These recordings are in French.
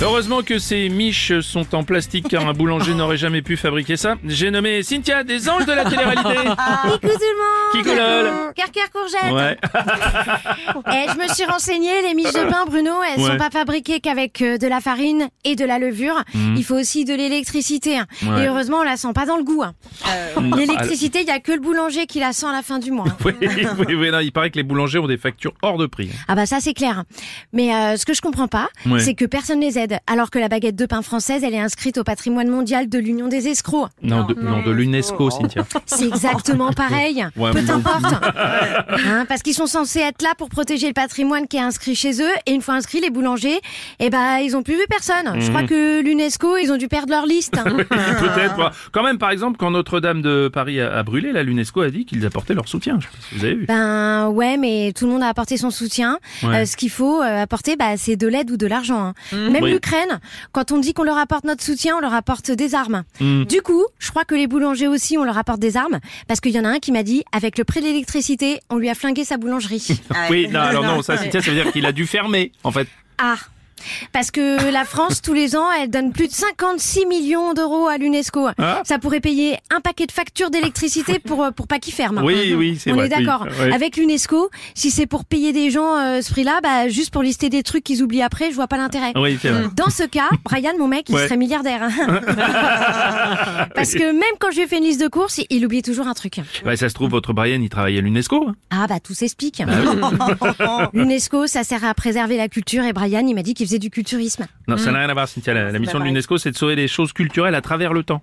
Heureusement que ces miches sont en plastique car un boulanger n'aurait jamais pu fabriquer ça. J'ai nommé Cynthia des anges de la télé-réalité. Coucou tout le monde Qui colole Carcar courgette Ouais. Eh, je me suis renseignée, les miches de pain, Bruno, elles Ouais. sont pas fabriquées qu'avec euh, de la farine et de la levure. Il faut aussi de l'électricité. hein. Ouais. Et heureusement, on la sent pas dans le goût. hein. L'électricité, il y a que le boulanger qui la sent à la fin du mois. hein. Oui, oui, oui, non, il paraît que les boulangers ont des factures hors de prix. Ah bah ça c'est clair. Mais euh, ce que je comprends pas, c'est que personne les aide, alors que la baguette de pain française, elle est inscrite au patrimoine mondial de l'Union des escrocs. Non, de, non, de l'UNESCO, Cynthia. C'est exactement pareil. Ouais, Peu importe. Hein, parce qu'ils sont censés être là pour protéger le patrimoine qui est inscrit chez eux. Et une fois inscrits, les boulangers, eh ben, ils ont plus vu personne. Je crois que l'UNESCO, ils ont dû perdre leur liste. hein. Peut-être. Quand même, par exemple, quand Notre-Dame de Paris a, a brûlé, là, l'UNESCO a dit qu'ils apportaient leur soutien. Je sais pas si vous avez vu. Ben ouais, mais tout le monde a apporté son soutien. Ouais. Euh, ce qu'il faut euh, apporter, bah, c'est de l'aide ou de l'argent. hein. Même Oui. l'Ukraine, quand on dit qu'on leur apporte notre soutien, on leur apporte des armes. Mm. Du coup, je crois que les boulangers aussi, on leur apporte des armes, parce qu'il y en a un qui m'a dit, avec le prix de l'électricité, on lui a flingué sa boulangerie. Oui, non, alors non, ça, ça veut dire qu'il a dû fermer, en fait. Ah parce que la France, tous les ans, elle donne plus de 56 millions d'euros à l'UNESCO. Ah. Ça pourrait payer un paquet de factures d'électricité pour, euh, pour pas qu'ils ferment. Oui, oui, c'est On vrai. est d'accord. oui. Avec l'UNESCO, si c'est pour payer des gens euh, ce prix-là, bah, juste pour lister des trucs qu'ils oublient après, je vois pas l'intérêt. Oui. Dans ce cas, Brian, mon mec, il Ouais. serait milliardaire. hein. Parce que même quand je lui ai fait une liste de courses, il oublie toujours un truc. Bah, ça se trouve, votre Brian, il travaille à l'UNESCO. hein. Ah bah tout s'explique. L'UNESCO, ça sert à préserver la culture et Brian, il m'a dit qu'il faisait du culturisme. Non, ça n'a rien à voir, Cynthia. La, la mission de l'UNESCO, c'est de sauver les choses culturelles à travers le temps.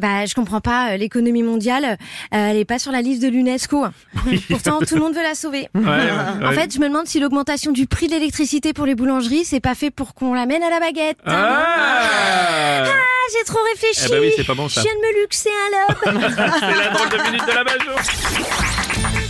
Bah je comprends pas, euh, l'économie mondiale, euh, elle est pas sur la liste de l'UNESCO. Pourtant tout le monde veut la sauver. Ouais, ouais, En ouais. fait, je me demande si l'augmentation du prix de l'électricité pour les boulangeries, c'est pas fait pour qu'on l'amène à la baguette. Ah Ah, j'ai trop réfléchi. Eh ben oui, c'est pas bon, ça. Je viens de me luxer un lobe. C'est la drôle de minute de la Bajon